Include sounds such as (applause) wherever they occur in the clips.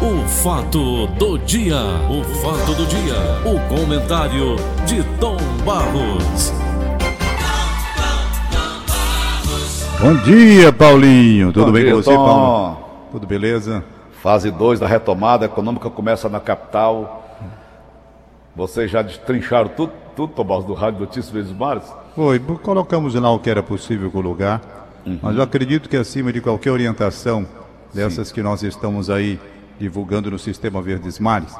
O fato do dia, o fato do dia, o comentário de Tom Barros. Bom dia, Paulinho. Tudo Bom bem dia, com você, Tom. Paulo? Tudo beleza? Fase 2 da retomada econômica começa na capital. Vocês já destrincharam tudo, tudo Tomás, do Rádio Notícias Verdes Mares? Foi, colocamos lá o que era possível colocar, Uhum. mas eu acredito que acima de qualquer orientação dessas que nós estamos aí divulgando no Sistema Verdes Mares,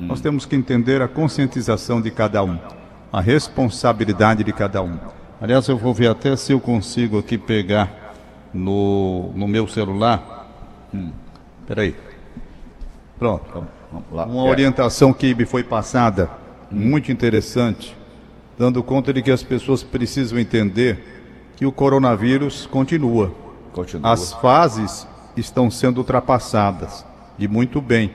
Hum. nós temos que entender a conscientização de cada um, a responsabilidade de cada um. Aliás, eu vou ver até se eu consigo aqui pegar no, no meu celular. Hum. Peraí. Pronto. Vamos, vamos lá. Uma É, orientação que me foi passada, muito interessante, dando conta de que as pessoas precisam entender que o coronavírus continua. Continua. As fases estão sendo ultrapassadas, e muito bem.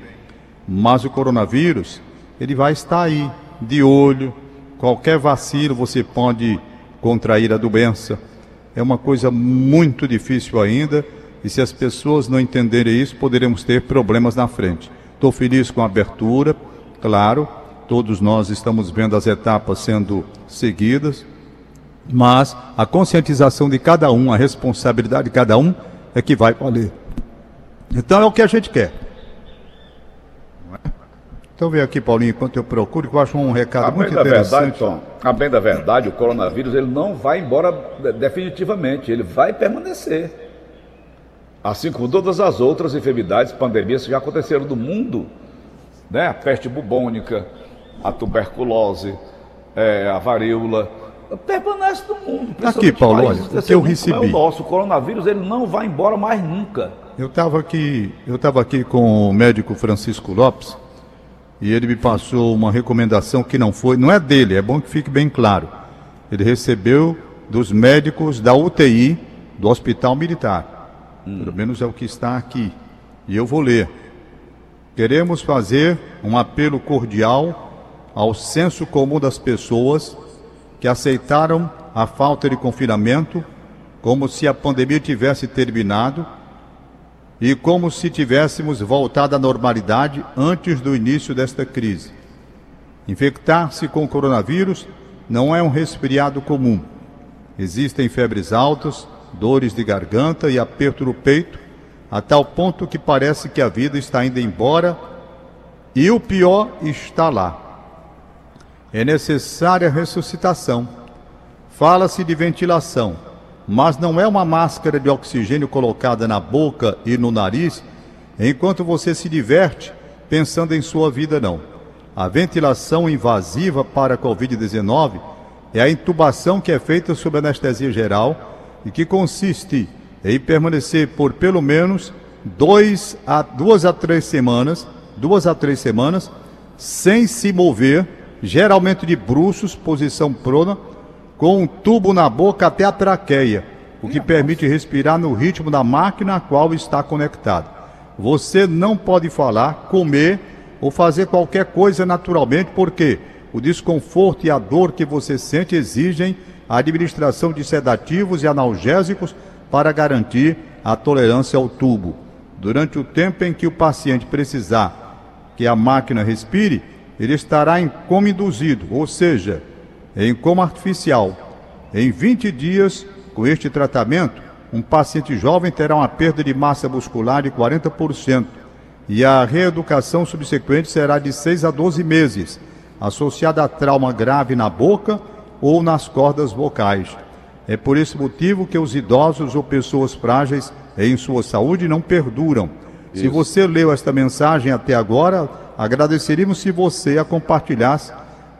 Mas o coronavírus, ele vai estar aí, de olho. Qualquer vacilo você pode contrair a doença. É uma coisa muito difícil ainda, e se as pessoas não entenderem isso, poderemos ter problemas na frente. Estou feliz com a abertura, claro, todos nós estamos vendo as etapas sendo seguidas, mas a conscientização de cada um, a responsabilidade de cada um é que vai valer. Então é o que a gente quer. Então vem aqui, Paulinho, enquanto eu procuro, que eu acho um recado A muito bem da verdade, interessante. Tom, a bem da verdade, o coronavírus ele não vai embora de- definitivamente, ele vai permanecer. Assim como todas as outras enfermidades, pandemias que já aconteceram no mundo, né? A peste bubônica, a tuberculose, é, a varíola, permanece no mundo. principalmente Paulo, olha, o que eu recebi. É o nosso o coronavírus ele não vai embora mais nunca. Eu estava aqui, eu estava aqui com o médico Francisco Lopes e ele me passou uma recomendação que não foi, não é dele, é bom que fique bem claro. Ele recebeu dos médicos da UTI do Hospital Militar. Pelo menos é o que está aqui. E eu vou ler. Queremos fazer um apelo cordial ao senso comum das pessoas que aceitaram a falta de confinamento como se a pandemia tivesse terminado e como se tivéssemos voltado à normalidade antes do início desta crise. Infectar-se com coronavírus não é um resfriado comum. Existem febres altas, dores de garganta e aperto no peito, a tal ponto que parece que a vida está indo embora e o pior está lá. É necessária ressuscitação. Fala-se de ventilação, mas não é uma máscara de oxigênio colocada na boca e no nariz enquanto você se diverte pensando em sua vida, não. A ventilação invasiva para a Covid-19 é a intubação que é feita sob anestesia geral e que consiste em permanecer por pelo menos dois a, duas a três semanas, duas a três semanas, sem se mover, geralmente de bruços, posição prona, com um tubo na boca até a traqueia, o que permite respirar no ritmo da máquina a qual está conectado. Você não pode falar, comer ou fazer qualquer coisa naturalmente, porque o desconforto e a dor que você sente exigem a administração de sedativos e analgésicos para garantir a tolerância ao tubo. Durante o tempo em que o paciente precisar que a máquina respire, ele estará em coma induzido, ou seja, em coma artificial. Em 20 dias, com este tratamento, um paciente jovem terá uma perda de massa muscular de 40% e a reeducação subsequente será de 6 a 12 meses, associada a trauma grave na boca ou nas cordas vocais. É por esse motivo que os idosos ou pessoas frágeis em sua saúde não perduram. Se você leu esta mensagem até agora, agradeceríamos se você a compartilhasse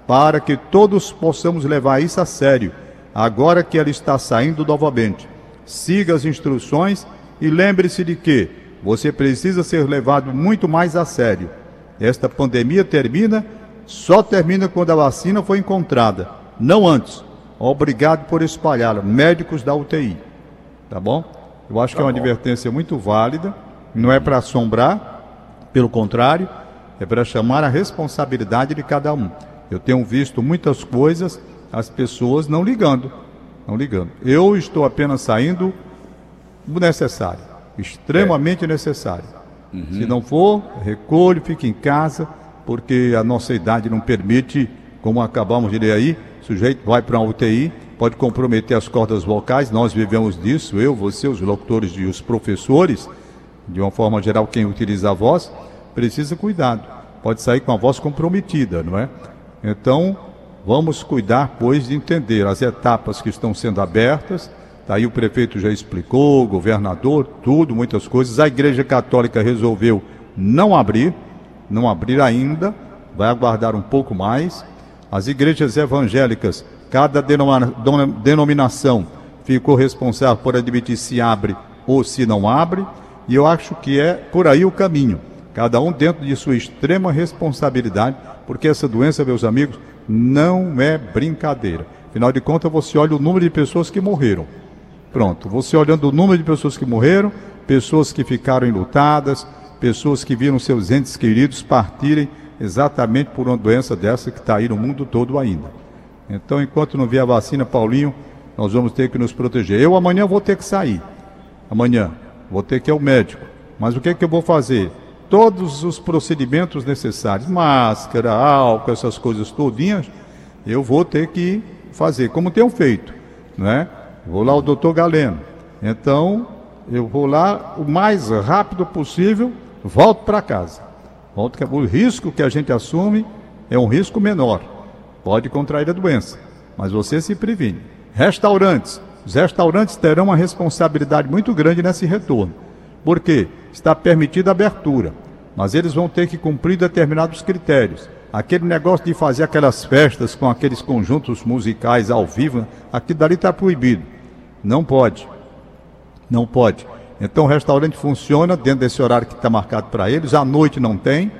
para que todos possamos levar isso a sério, agora que ela está saindo novamente. Siga as instruções e lembre-se de que você precisa ser levado muito mais a sério. Esta pandemia termina, só termina quando a vacina for encontrada, não antes. Obrigado por espalhá-la, médicos da UTI. Tá bom? Eu acho que é uma advertência muito válida, não é para assombrar, pelo contrário, é para chamar a responsabilidade de cada um. Eu tenho visto muitas coisas, as pessoas não ligando, não ligando. Eu estou apenas saindo o necessário, extremamente necessário. Uhum. Se não for, recolhe, fique em casa, porque a nossa idade não permite, como acabamos de ler aí, o sujeito vai para uma UTI, pode comprometer as cordas vocais, nós vivemos disso, eu, você, os locutores e os professores, de uma forma geral, quem utiliza a voz, precisa cuidado. Pode sair com a voz comprometida, não é? Então, vamos cuidar, pois, de entender as etapas que estão sendo abertas. Daí tá o prefeito já explicou, o governador, tudo, muitas coisas. A Igreja Católica resolveu não abrir, não abrir ainda, vai aguardar um pouco mais. As igrejas evangélicas, cada denominação ficou responsável por admitir se abre ou se não abre. E eu acho que é por aí o caminho. Cada um dentro de sua extrema responsabilidade, porque essa doença, meus amigos, não é brincadeira. Afinal de contas, você olha o número de pessoas que morreram. Pronto, você olhando o número de pessoas que morreram, pessoas que ficaram enlutadas, pessoas que viram seus entes queridos partirem exatamente por uma doença dessa que está aí no mundo todo ainda. Então, enquanto não vier a vacina, Paulinho, nós vamos ter que nos proteger. Eu amanhã vou ter que sair. Amanhã, vou ter que ir ao médico. Mas o que é que eu vou fazer? Todos os procedimentos necessários, máscara, álcool, essas coisas todinhas, eu vou ter que fazer, como tenho feito, né? Vou lá o doutor Galeno. Então, eu vou lá o mais rápido possível, volto para casa. Volto que o risco que a gente assume é um risco menor. Pode contrair a doença, mas você se previne. Restaurantes, os restaurantes terão uma responsabilidade muito grande nesse retorno. Por quê? Está permitida a abertura, mas eles vão ter que cumprir determinados critérios. Aquele negócio de fazer aquelas festas com aqueles conjuntos musicais ao vivo, aqui dali está proibido. Não pode. Não pode. Então o restaurante funciona dentro desse horário que está marcado para eles, à noite não tem.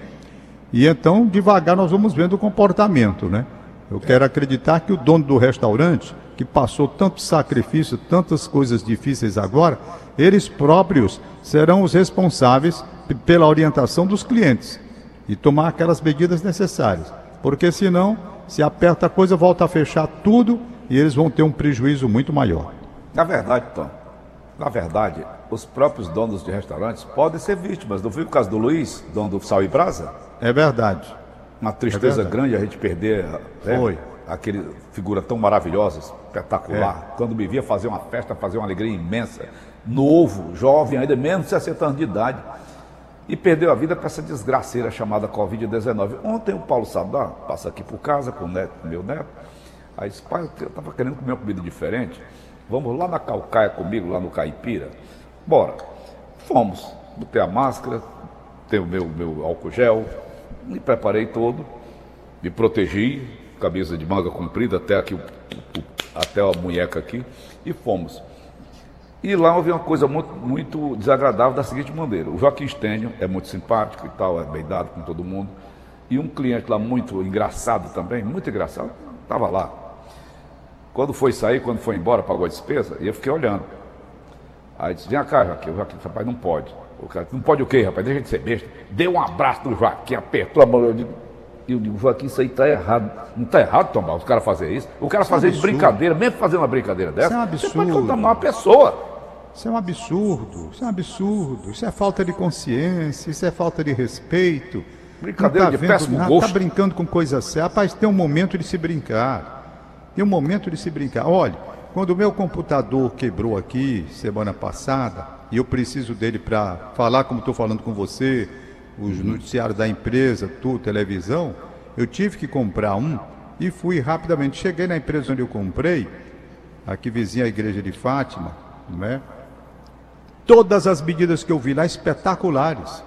E então, devagar, nós vamos vendo o comportamento, né? Eu quero acreditar que o dono do restaurante que passou tanto sacrifício, tantas coisas difíceis agora, eles próprios serão os responsáveis pela orientação dos clientes e tomar aquelas medidas necessárias. Porque senão, se aperta a coisa, volta a fechar tudo e eles vão ter um prejuízo muito maior. Na verdade, Tom, na verdade, os próprios donos de restaurantes podem ser vítimas. Não foi o caso do Luiz, dono do Sal e Brasa? É verdade. Uma tristeza é grande a gente perder. Né? Foi aquele figura tão maravilhosa, espetacular. É. Quando me via fazer uma festa, fazer uma alegria imensa, novo, jovem, ainda menos de 60 anos de idade. E perdeu a vida para essa desgraceira chamada Covid-19. Ontem o Paulo Sadá passa aqui por casa com o neto, meu neto. Aí disse, pai, eu estava querendo comer uma comida diferente. Vamos lá na Calcaia comigo, lá no Caipira. Bora. Fomos. Botei a máscara, tenho o meu, meu álcool gel, me preparei todo, me protegi, camisa de manga comprida até aqui, até a munheca aqui, e fomos. E lá houve uma coisa muito, muito desagradável da seguinte maneira: o Joaquim Stênio é muito simpático e tal, é bem dado com todo mundo, e um cliente lá muito engraçado também, muito engraçado, estava lá. Quando foi sair, quando foi embora, pagou a despesa, e eu fiquei olhando. Aí disse: Vem cá, Joaquim, o Joaquim, rapaz, não pode. O cara, não pode o quê, rapaz? Deixa de ser besta. Deu um abraço no Joaquim, apertou a mão. Eu digo, eu digo, Joaquim, isso aí está errado. Não está errado, Tomás, o cara fazer isso. O cara isso fazer é de brincadeira, mesmo fazendo uma brincadeira dessa, isso é um absurdo. você pode contamar uma pessoa. Isso é um absurdo, isso é um absurdo, isso é falta de consciência, isso é falta de respeito. Brincadeira tá de péssimo nada, tá gosto. Está brincando com coisa séria. Rapaz, tem um momento de se brincar. Tem um momento de se brincar. Olha, quando o meu computador quebrou aqui semana passada, e eu preciso dele para falar como estou falando com você, os noticiários da empresa, tudo, televisão, eu tive que comprar um e fui rapidamente. Cheguei na empresa onde eu comprei, aqui vizinha a igreja de Fátima, né? Todas as medidas que eu vi lá espetaculares.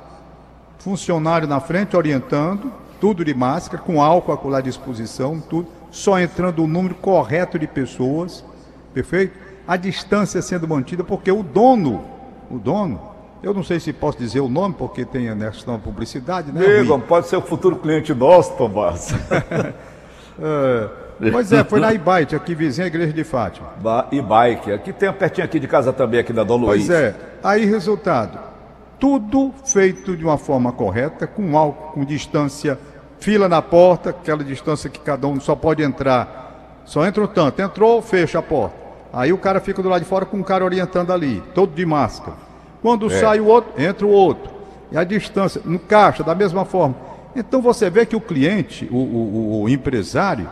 Funcionário na frente orientando, tudo de máscara, com álcool à disposição, tudo, só entrando o número correto de pessoas, perfeito? A distância sendo mantida, porque o dono, o dono, eu não sei se posso dizer o nome, porque tem a questão da publicidade, né? Diga, pode ser o futuro cliente nosso, Tomás. (laughs) é, pois é, foi na Ibike, aqui vizinha a igreja de Fátima. Ibike, aqui tem pertinho aqui de casa também, aqui da Dom Luiz. Pois é, aí resultado, tudo feito de uma forma correta, com álcool, com distância, fila na porta, aquela distância que cada um só pode entrar, só entra o tanto, entrou, fecha a porta. Aí o cara fica do lado de fora com o cara orientando ali, todo de máscara. Quando é. sai o outro, entra o outro. e a distância, no caixa, da mesma forma. Então você vê que o cliente, o, o, o empresário,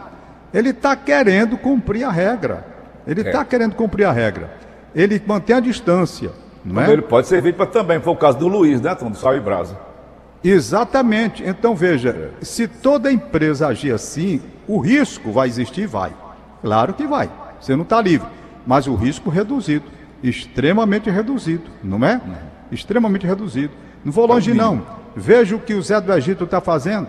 ele está querendo cumprir a regra. Ele está é. querendo cumprir a regra. Ele mantém a distância. Não é? Ele pode servir para também, foi o caso do Luiz, né, Tom, do Sal e Brasa. Exatamente. Então veja, é. se toda empresa agir assim, o risco vai existir? Vai. Claro que vai. Você não está livre. Mas o risco reduzido. Extremamente reduzido, não é? Uhum. Extremamente reduzido. Não vou longe, não. Veja o que o Zé do Egito está fazendo.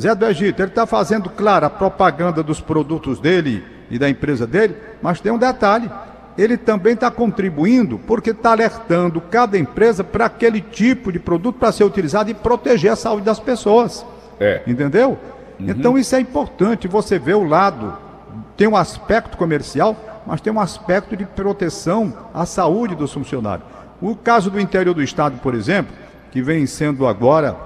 Zé do Egito, ele está fazendo, claro, a propaganda dos produtos dele e da empresa dele, mas tem um detalhe. Ele também está contribuindo porque está alertando cada empresa para aquele tipo de produto para ser utilizado e proteger a saúde das pessoas. É. Entendeu? Uhum. Então isso é importante. Você vê o lado, tem um aspecto comercial, mas tem um aspecto de proteção à saúde dos funcionários. O caso do interior do estado, por exemplo, que vem sendo agora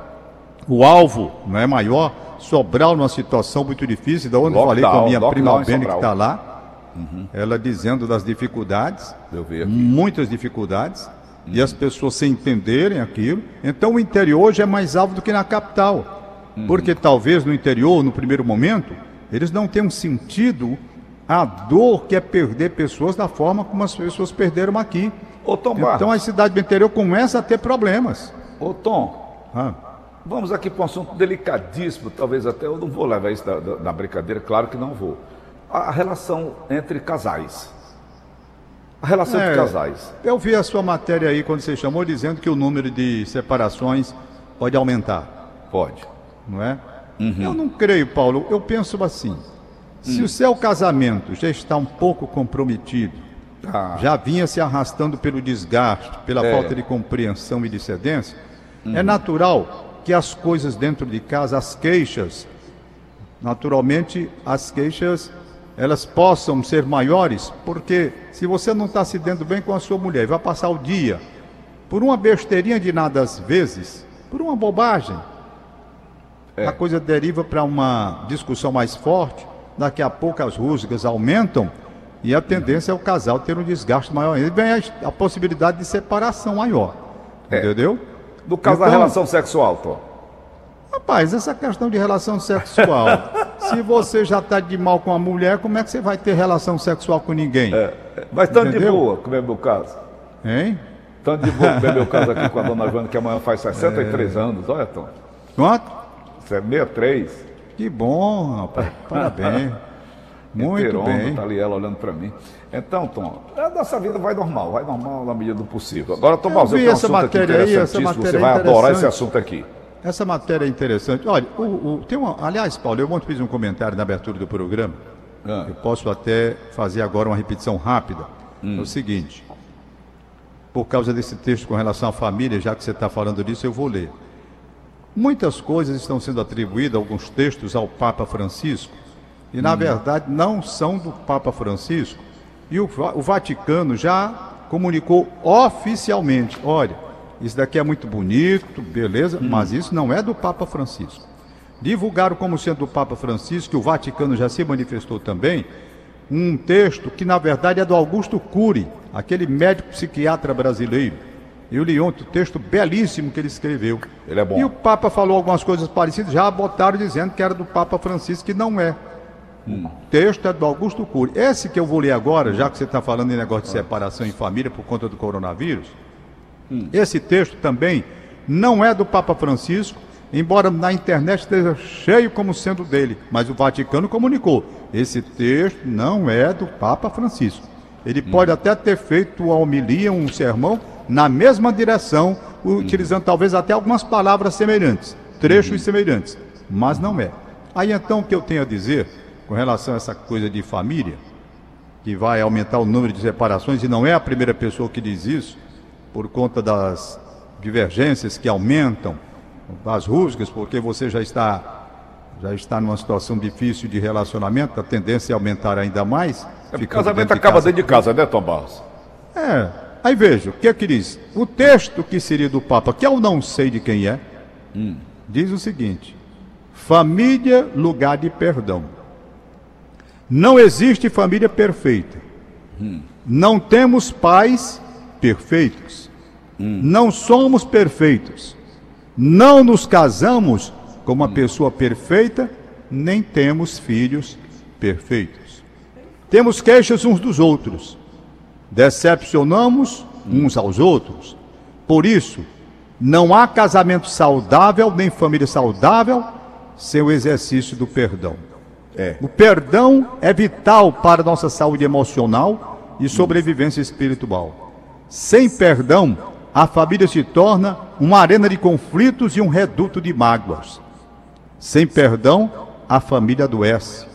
o alvo não é maior, Sobral numa situação muito difícil, da onde lockdown, falei com a minha prima Albene que está lá, uhum. ela dizendo das dificuldades, muitas dificuldades, uhum. e as pessoas sem entenderem aquilo. Então o interior hoje é mais alvo do que na capital, uhum. porque talvez no interior, no primeiro momento, eles não tenham sentido a dor que é perder pessoas da forma como as pessoas perderam aqui. Ô, Tom então a cidade do interior começa a ter problemas. Ô Tom, ah. vamos aqui para um assunto delicadíssimo, talvez até eu não vou levar isso da, da, da brincadeira, claro que não vou. A, a, relação entre casais. A relação é, entre casais. Eu vi a sua matéria aí quando você chamou dizendo que o número de separações pode aumentar. Pode. Não é? Uhum. Eu não creio, Paulo. Eu penso assim. Se hum. o seu casamento já está um pouco comprometido, ah. já vinha se arrastando pelo desgaste, pela é. falta de compreensão e de cedência, é natural que as coisas dentro de casa, as queixas, naturalmente as queixas elas possam ser maiores, porque se você não está se dando bem com a sua mulher, vai passar o dia por uma besteirinha de nada às vezes, por uma bobagem, é. a coisa deriva para uma discussão mais forte, daqui a pouco as rusgas aumentam e a tendência é o casal ter um desgaste maior. E vem a, a possibilidade de separação maior. É. Entendeu? Do caso então, da relação sexual, Tom. Rapaz, essa questão de relação sexual. (laughs) se você já está de mal com a mulher, como é que você vai ter relação sexual com ninguém? É, mas tanto de boa, como é meu caso. Hein? Tanto de boa, como é meu caso aqui com a (laughs) dona Joana, que amanhã faz 63 é... anos. Olha, Tom. Quanto? Você é 63. Que bom, rapaz. (laughs) Parabéns. Muito Heterondo, bem. Tá ali ela olhando para mim. Então, Tom, a nossa vida vai normal, vai normal na medida do possível. Agora, Tom eu vi essa matéria aí, essa matéria Você vai adorar esse assunto aqui. Essa matéria é interessante. Olha, o, o, tem uma, aliás, Paulo, eu ontem fiz um comentário na abertura do programa. Ah. Eu posso até fazer agora uma repetição rápida. Hum. É o seguinte, por causa desse texto com relação à família, já que você está falando disso, eu vou ler. Muitas coisas estão sendo atribuídas, alguns textos, ao Papa Francisco, e na hum. verdade não são do Papa Francisco. E o, o Vaticano já comunicou oficialmente: olha, isso daqui é muito bonito, beleza, hum. mas isso não é do Papa Francisco. Divulgaram como sendo do Papa Francisco, que o Vaticano já se manifestou também, um texto que na verdade é do Augusto Cury, aquele médico psiquiatra brasileiro eu li ontem o texto belíssimo que ele escreveu. Ele é bom. E o Papa falou algumas coisas parecidas, já botaram dizendo que era do Papa Francisco, que não é. Hum. O texto é do Augusto Cury. Esse que eu vou ler agora, já que você está falando em negócio de separação em família por conta do coronavírus, hum. esse texto também não é do Papa Francisco, embora na internet esteja cheio como sendo dele, mas o Vaticano comunicou. Esse texto não é do Papa Francisco. Ele hum. pode até ter feito uma homilia, um sermão, na mesma direção, utilizando uhum. talvez até algumas palavras semelhantes, trechos uhum. semelhantes, mas não é. Aí então o que eu tenho a dizer com relação a essa coisa de família, que vai aumentar o número de separações, e não é a primeira pessoa que diz isso, por conta das divergências que aumentam, das rusgas, porque você já está já está numa situação difícil de relacionamento, a tendência é aumentar ainda mais. É, o casamento dentro acaba de dentro de casa, né, Tom Barros? É, Aí veja, o que é que diz? O texto que seria do Papa, que eu não sei de quem é, hum. diz o seguinte: família, lugar de perdão. Não existe família perfeita. Hum. Não temos pais perfeitos. Hum. Não somos perfeitos. Não nos casamos com uma pessoa perfeita, nem temos filhos perfeitos. Temos queixas uns dos outros, decepcionamos uns aos outros. Por isso, não há casamento saudável nem família saudável sem o exercício do perdão. É. O perdão é vital para a nossa saúde emocional e sobrevivência espiritual. Sem perdão, a família se torna uma arena de conflitos e um reduto de mágoas. Sem perdão, a família adoece.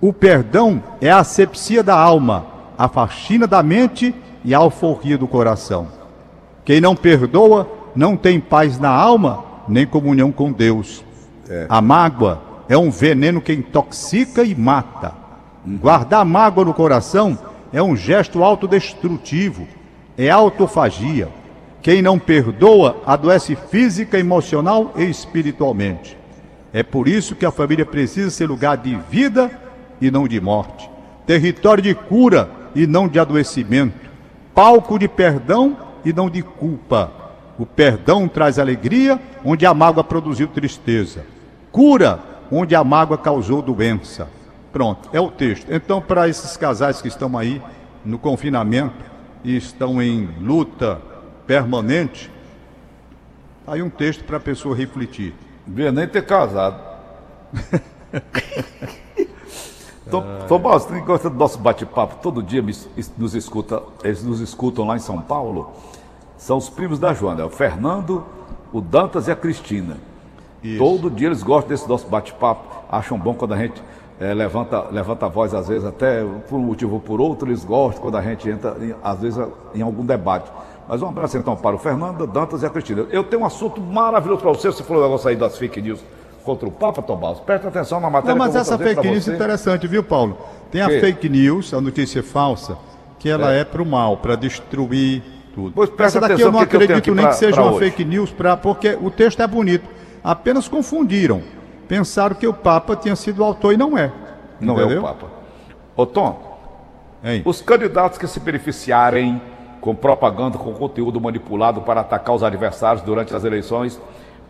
O perdão é a asepsia da alma, a faxina da mente e a alforria do coração. Quem não perdoa não tem paz na alma, nem comunhão com Deus. É. A mágoa é um veneno que intoxica e mata. Guardar mágoa no coração é um gesto autodestrutivo, é autofagia. Quem não perdoa adoece física, emocional e espiritualmente. É por isso que a família precisa ser lugar de vida e não de morte, território de cura e não de adoecimento, palco de perdão e não de culpa. O perdão traz alegria onde a mágoa produziu tristeza, cura onde a mágoa causou doença. Pronto, é o texto. Então, para esses casais que estão aí no confinamento e estão em luta permanente, tá aí um texto para a pessoa refletir. Devia nem ter casado. (laughs) Tom, Tomás, quem gosta do nosso bate-papo, todo dia nos escuta, eles nos escutam lá em São Paulo, são os primos da Joana, é o Fernando, o Dantas e a Cristina. Isso. Todo dia eles gostam desse nosso bate-papo, acham bom quando a gente é, levanta, levanta a voz, às vezes até por um motivo ou por outro, eles gostam quando a gente entra, às vezes, em algum debate. Mas um abraço então para o Fernando, Dantas e a Cristina. Eu tenho um assunto maravilhoso para você. Você falou o negócio aí das fake news contra o Papa, Tomás. Presta atenção na matéria. Não, mas essa fake news é interessante, viu, Paulo? Tem a que? fake news, a notícia falsa, que ela é, é para o mal, para destruir tudo. Pois essa daqui eu não que acredito que nem pra, que seja uma hoje. fake news, pra, porque o texto é bonito. Apenas confundiram. Pensaram que o Papa tinha sido o autor e não é. Não entendeu? é o Papa. Ô Tom, hein? os candidatos que se beneficiarem com propaganda com conteúdo manipulado para atacar os adversários durante as eleições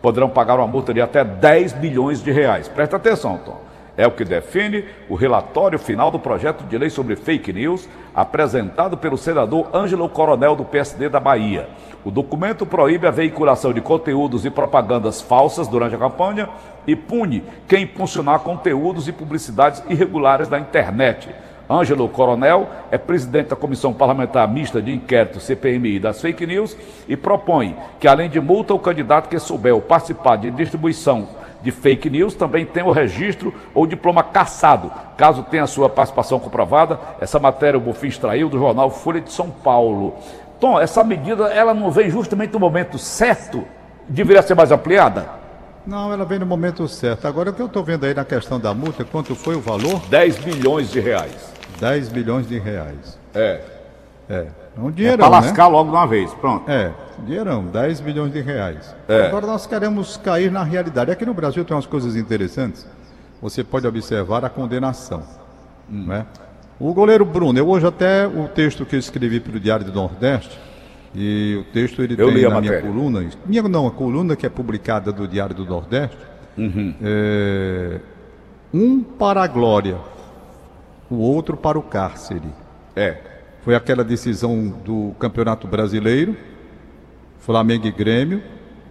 poderão pagar uma multa de até 10 milhões de reais. Presta atenção, Tom. É o que define o relatório final do projeto de lei sobre fake news, apresentado pelo senador Ângelo Coronel do PSD da Bahia. O documento proíbe a veiculação de conteúdos e propagandas falsas durante a campanha e pune quem impulsionar conteúdos e publicidades irregulares na internet Ângelo Coronel é presidente da Comissão Parlamentar Mista de Inquérito CPMI das Fake News e propõe que, além de multa, o candidato que souber participar de distribuição de fake news também tenha o registro ou diploma cassado, caso tenha sua participação comprovada. Essa matéria o Bofim extraiu do jornal Folha de São Paulo. Tom, essa medida ela não vem justamente no momento certo? Deveria ser mais ampliada? Não, ela vem no momento certo. Agora, o que eu estou vendo aí na questão da multa, quanto foi o valor? 10 milhões de reais. 10 bilhões de reais. É. É. É um dinheirão, é para lascar né? logo de uma vez, pronto. É, dinheirão, 10 bilhões de reais. É. Agora nós queremos cair na realidade. Aqui no Brasil tem umas coisas interessantes. Você pode observar a condenação. Hum. Né? O goleiro Bruno, eu hoje até o texto que eu escrevi para o Diário do Nordeste, e o texto ele eu tem na minha coluna, minha não, a coluna que é publicada do Diário do Nordeste, uhum. é, um para a glória, o outro para o cárcere. É. Foi aquela decisão do Campeonato Brasileiro, Flamengo e Grêmio.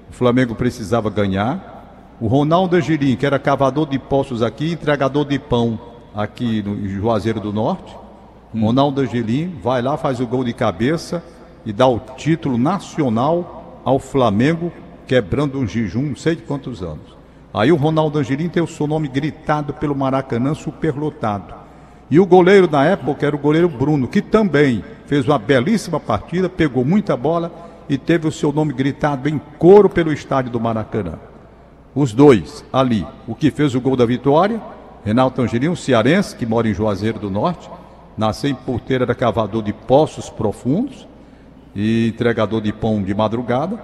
O Flamengo precisava ganhar. O Ronaldo Angelim, que era cavador de poços aqui, entregador de pão aqui no Juazeiro do Norte. Hum. Ronaldo Angelim vai lá, faz o gol de cabeça e dá o título nacional ao Flamengo, quebrando um jejum, não sei de quantos anos. Aí o Ronaldo Angelim tem o seu nome gritado pelo Maracanã superlotado. E o goleiro na época era o goleiro Bruno, que também fez uma belíssima partida, pegou muita bola e teve o seu nome gritado em coro pelo estádio do Maracanã. Os dois ali, o que fez o gol da vitória, Renato Angelino, cearense, que mora em Juazeiro do Norte, nasceu em porteira da cavador de poços profundos e entregador de pão de madrugada.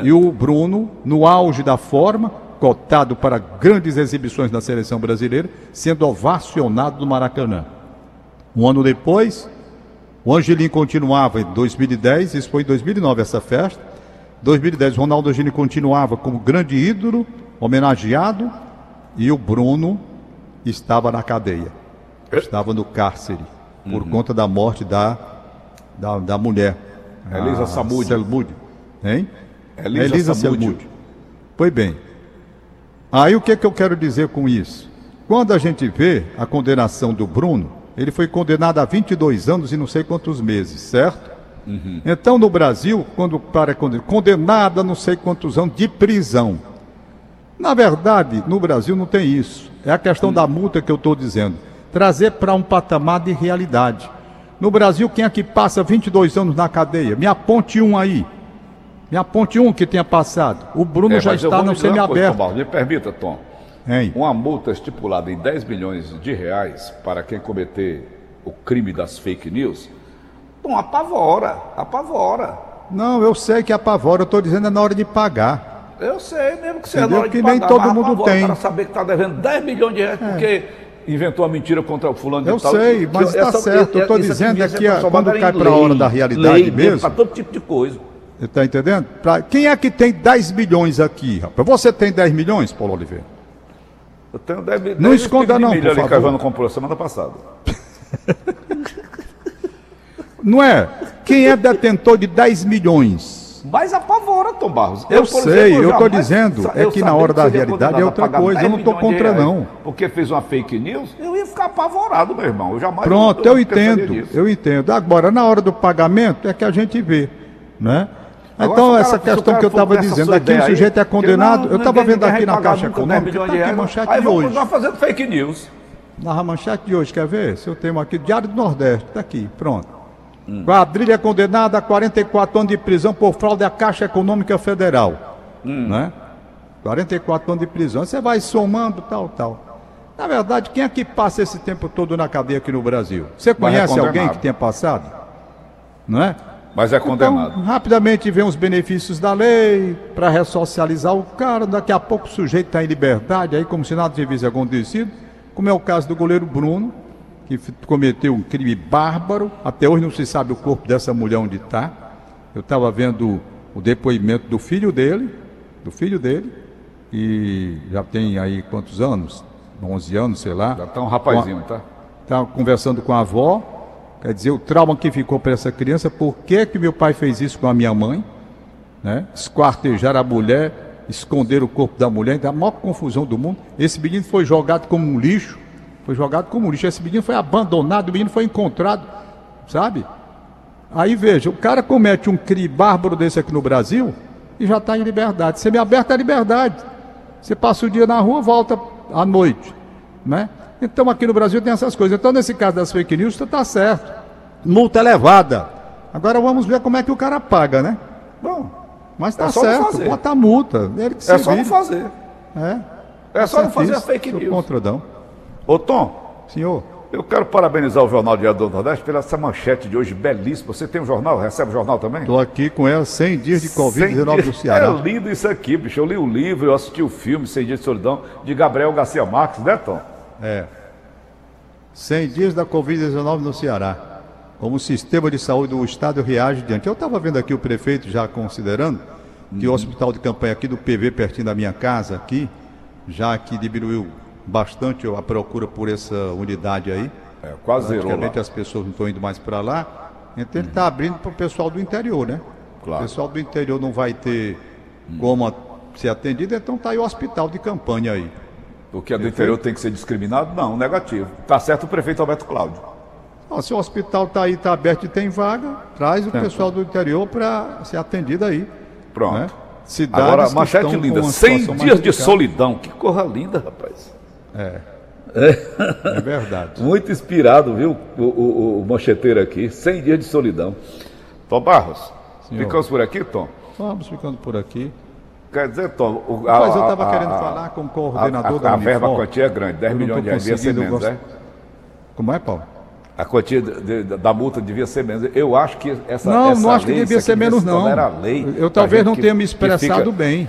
E o Bruno, no auge da forma, cotado para grandes exibições na seleção brasileira, sendo ovacionado no Maracanã. Um ano depois, o Angelim continuava em 2010, isso foi em 2009 essa festa, 2010, Ronaldo Gini continuava como grande ídolo, homenageado, e o Bruno estava na cadeia. Estava no cárcere, por Uhum. conta da morte da, da, da mulher. Elisa a Samúdio. Selmudio. Hein? Elisa Elisa. Selmudio. Pois bem. Aí o que, que eu quero dizer com isso? Quando a gente vê a condenação do Bruno, ele foi condenado a 22 anos e não sei quantos meses, certo? Então no Brasil, quando o cara é condenado, condenado a não sei quantos anos de prisão. Na verdade, no Brasil não tem isso. É a questão da multa que eu estou dizendo. Trazer para um patamar de realidade. No Brasil, quem é que passa 22 anos na cadeia? Me aponte um aí. Me aponte um que tenha passado. O Bruno É, já eu está no coisa, semiaberto. Barros, Me permita, Tom. Hein? Uma multa estipulada em 10 milhões de reais para quem cometer o crime das fake news, Tom, apavora, apavora. Não, eu sei que apavora, eu estou dizendo é na hora de pagar. Eu sei, mesmo que seja na hora de Que nem pagar, todo mas mundo apavora tem. É. O cara saber que está devendo 10 milhões de reais porque inventou uma mentira contra o fulano Eu de tal. sei, mas está certo, eu estou dizendo é que a- transformada quando cai pra lei, hora da realidade lei mesmo- Para todo tipo de coisa. Está entendendo? Pra... Quem é que tem 10 milhões aqui, rapaz? Você tem 10 milhões, Paulo Oliveira? Eu tenho 10, 10 Não esconda não, milho por que favor. Ivana comprou semana passada. (laughs) Não é? Quem é detentor de 10 milhões? Mas apavora, Tom Barros. Eu por sei, eu tô jamais dizendo, é eu que na hora da seria realidade é outra coisa, eu 10 não milhões de contra, reais não. Porque fez uma fake news, eu ia ficar apavorado, meu irmão. Eu jamais Pronto, eu pensaria entendo, eu entendo. Agora, na hora do pagamento, é que a gente vê, né? Agora, Então, essa cara- questão que eu estava dizendo, aqui o ideia aí, sujeito é condenado, não, eu estava vendo aqui na Caixa nunca 10 Econômica, de aqui a manchete Aí de hoje. continuar fazendo fake news. Na manchete de hoje, quer ver? Se eu tenho aqui, Diário do Nordeste, está aqui, pronto. Hum. Quadrilha condenada a 44 anos de prisão por fraude à Caixa Econômica Federal. Hum. Né? 44 anos de prisão. Você vai somando, tal, tal. Na verdade, quem é que passa esse tempo todo na cadeia aqui no Brasil? Você conhece alguém que tenha passado? Não é? Mas é condenado. Então, rapidamente vem os benefícios da lei para ressocializar o cara. Daqui a pouco o sujeito está em liberdade, aí como se nada tivesse acontecido, como é o caso do goleiro Bruno, que cometeu um crime bárbaro. Até hoje não se sabe o corpo dessa mulher onde está. Eu estava vendo o depoimento do filho dele, do filho dele, e já tem aí quantos anos? 11 anos, sei lá. Já tá um rapazinho, tá? Estava conversando com a avó, quer dizer, o trauma que ficou para essa criança, por que, que meu pai fez isso com a minha mãe? Né? Esquartejar a mulher, esconder o corpo da mulher, então, a maior confusão do mundo. Esse menino foi jogado como um lixo, foi jogado como um lixo. Esse menino foi abandonado, o menino foi encontrado, sabe? Aí veja, o cara comete um crime bárbaro desse aqui no Brasil e já está em liberdade. Você me aberta a liberdade. Você passa o dia na rua, volta à noite, né? Então aqui no Brasil tem essas coisas. Então nesse caso das fake news, está certo. Multa elevada. Agora vamos ver como é que o cara paga, né? Bom, Mas tá É só não certo, fazer. bota a multa. Ele que é só não fazer. É, É só não fazer a fake news. contra, não. Ô Tom, Senhor, eu quero parabenizar o Jornal Diário do Nordeste pela essa manchete de hoje belíssima. Você tem um jornal? Recebe o jornal também? estou aqui com ela 100 dias de 100 Covid-19 dias- do Ceará. É lindo isso aqui, bicho. Eu li o livro, eu assisti o filme 100 Dias de Solidão, de Gabriel Garcia Marques, né, Tom? É. 100 dias da Covid-19 no Ceará. Como o sistema de saúde do Estado reage diante. Eu estava vendo aqui o prefeito já considerando que o hospital de campanha aqui do PV, pertinho da minha casa, aqui, já que diminuiu bastante a procura por essa unidade aí. É, quase zerou. Praticamente as pessoas não estão indo mais para lá. Então ele está abrindo para o pessoal do interior, né? Claro. O pessoal do interior não vai ter como a- ser atendido, então está aí o hospital de campanha aí. O que é do interior tem que ser discriminado? Não, negativo. Tá certo o prefeito Alberto Cláudio. Ó, se o hospital está aí, está aberto e tem vaga, traz o É. pessoal do interior para ser atendido aí. Pronto. Né? Cidades Agora, manchete estão linda. com uma 100 situação mais dias de solidão. Que corra linda, rapaz. É verdade. Muito inspirado, viu, o, o, o- o mancheteiro aqui. 100 dias de solidão. Tom Barros, Senhor. ficamos por aqui, Tom? Vamos ficando por aqui. Quer dizer, Tom, o, Mas eu estava querendo falar com o coordenador a, da a, a verba, a Unifor. quantia é grande, 10 Eu não milhões de reais, devia ser menos, gost- né? Como é, Paulo? A quantia de- de- da multa devia ser menos. Eu acho que essa Não, essa não acho que lei, devia isso ser menos, se não. tornar lei Eu talvez não que- tenha me que expressado fica- bem.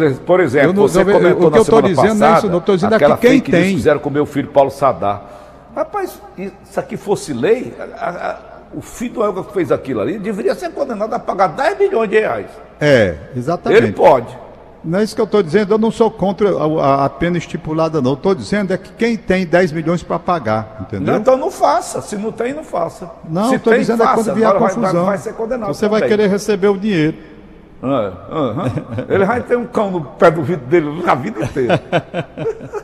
Ex- por exemplo, Eu não- você eu- comentou o que eu semana dizendo não é passada, isso, não. Tô dizendo aquela aqui quem news tem. fizeram com meu filho Paulo Sadar. Rapaz, isso aqui fosse lei, a- a- a- o filho do Elga que fez aquilo ali deveria ser condenado a pagar 10 milhões de reais. É, exatamente. Ele pode. Não é isso que eu estou dizendo, eu não sou contra a, a pena estipulada, não. Estou dizendo é que quem tem 10 milhões para pagar, entendeu? Não, então não faça. Se não tem, não faça. Não, estou dizendo é quando vier a confusão. Vai, vai ser condenado. Você também. vai querer receber o dinheiro. É, Ele vai ter um cão no pé do vidro dele a vida inteira. (laughs)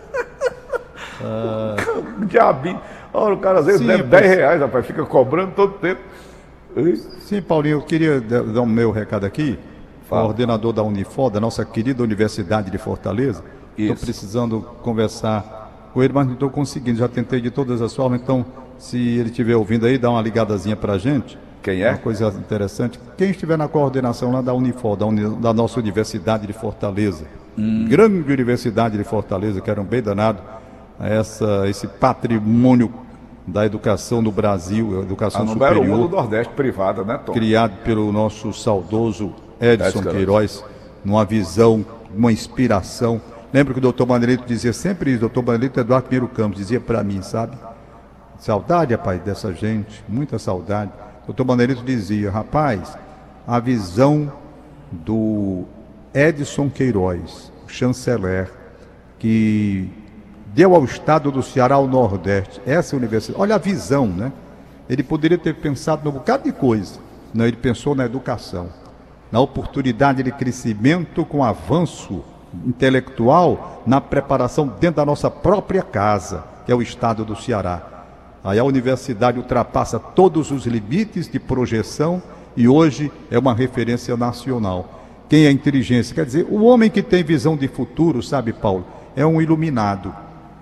ah. Diabinho. Olha, o cara às vezes Sim, deve 10 reais, rapaz, fica cobrando todo tempo. Sim, Paulinho, eu queria dar o meu recado aqui. Coordenador da Unifor, da nossa querida Universidade de Fortaleza. Estou precisando conversar com ele, mas não estou conseguindo. Já tentei de todas as formas, então, se ele estiver ouvindo aí, dá uma ligadazinha para a gente. Quem é? Uma coisa interessante. Quem estiver na coordenação lá da Unifor, da, uni, da nossa Universidade de Fortaleza. Hum. Grande Universidade de Fortaleza, que era um bem danado. Essa, esse patrimônio da educação no Brasil, educação a superior. Número um do Nordeste privada, né, Tom? Criado pelo nosso saudoso Edson Queiroz, numa visão, uma inspiração. Lembro que o doutor Manelito dizia sempre isso, doutor Manelito Eduardo Pinheiro Campos dizia para mim, sabe? Saudade, rapaz, dessa gente, muita saudade. O doutor Manelito dizia, rapaz, a visão do Edson Queiroz, chanceler, que deu ao estado do Ceará ao Nordeste, essa universidade, olha a visão, né? Ele poderia ter pensado num bocado de coisa. Não, ele pensou na educação na oportunidade de crescimento com avanço intelectual na preparação dentro da nossa própria casa, que é o estado do Ceará. Aí a universidade ultrapassa todos os limites de projeção e hoje é uma referência nacional. Quem é inteligência? Quer dizer, o homem que tem visão de futuro, sabe, Paulo, é um iluminado.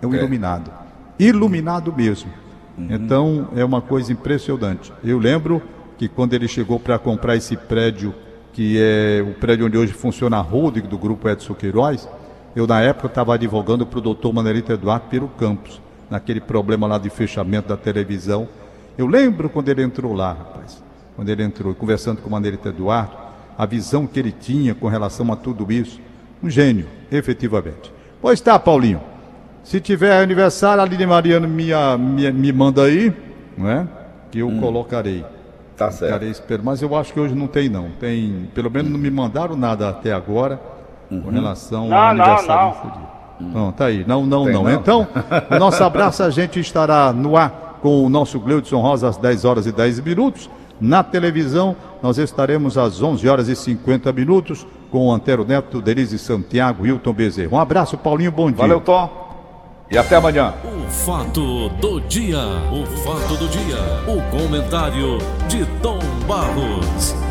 É um é. iluminado. Iluminado mesmo. Uhum. Então, é uma coisa impressionante. Eu lembro que quando ele chegou para comprar esse prédio que é o prédio onde hoje funciona a holding do grupo Edson Queiroz, eu na época estava advogando para o doutor Manelito Eduardo Piro Campos, naquele problema lá de fechamento da televisão. Eu lembro quando ele entrou lá, rapaz, quando ele entrou, conversando com o Manelito Eduardo, a visão que ele tinha com relação a tudo isso. Um gênio, efetivamente. Pois tá, Paulinho. Se tiver aniversário, a Aline Mariano me, me, me manda aí, não é? Que eu hum. colocarei. Tá certo. Ficarei esperando. Mas eu acho que hoje não tem, não. Tem, pelo menos não me mandaram nada até agora uhum. com relação não, ao aniversário não, não. Não, tá aí. Não, não, não. não. Então, o nosso abraço, a gente estará no ar com o nosso Gleudson Rosa às 10 horas e 10 minutos. Na televisão, nós estaremos às 11 horas e 50 minutos com o Antero Neto, Denise Santiago e Hilton Bezerra. Um abraço, Paulinho, bom dia. Valeu, Tom. E até amanhã. O fato do dia. O fato do dia. O comentário de Tom Barros.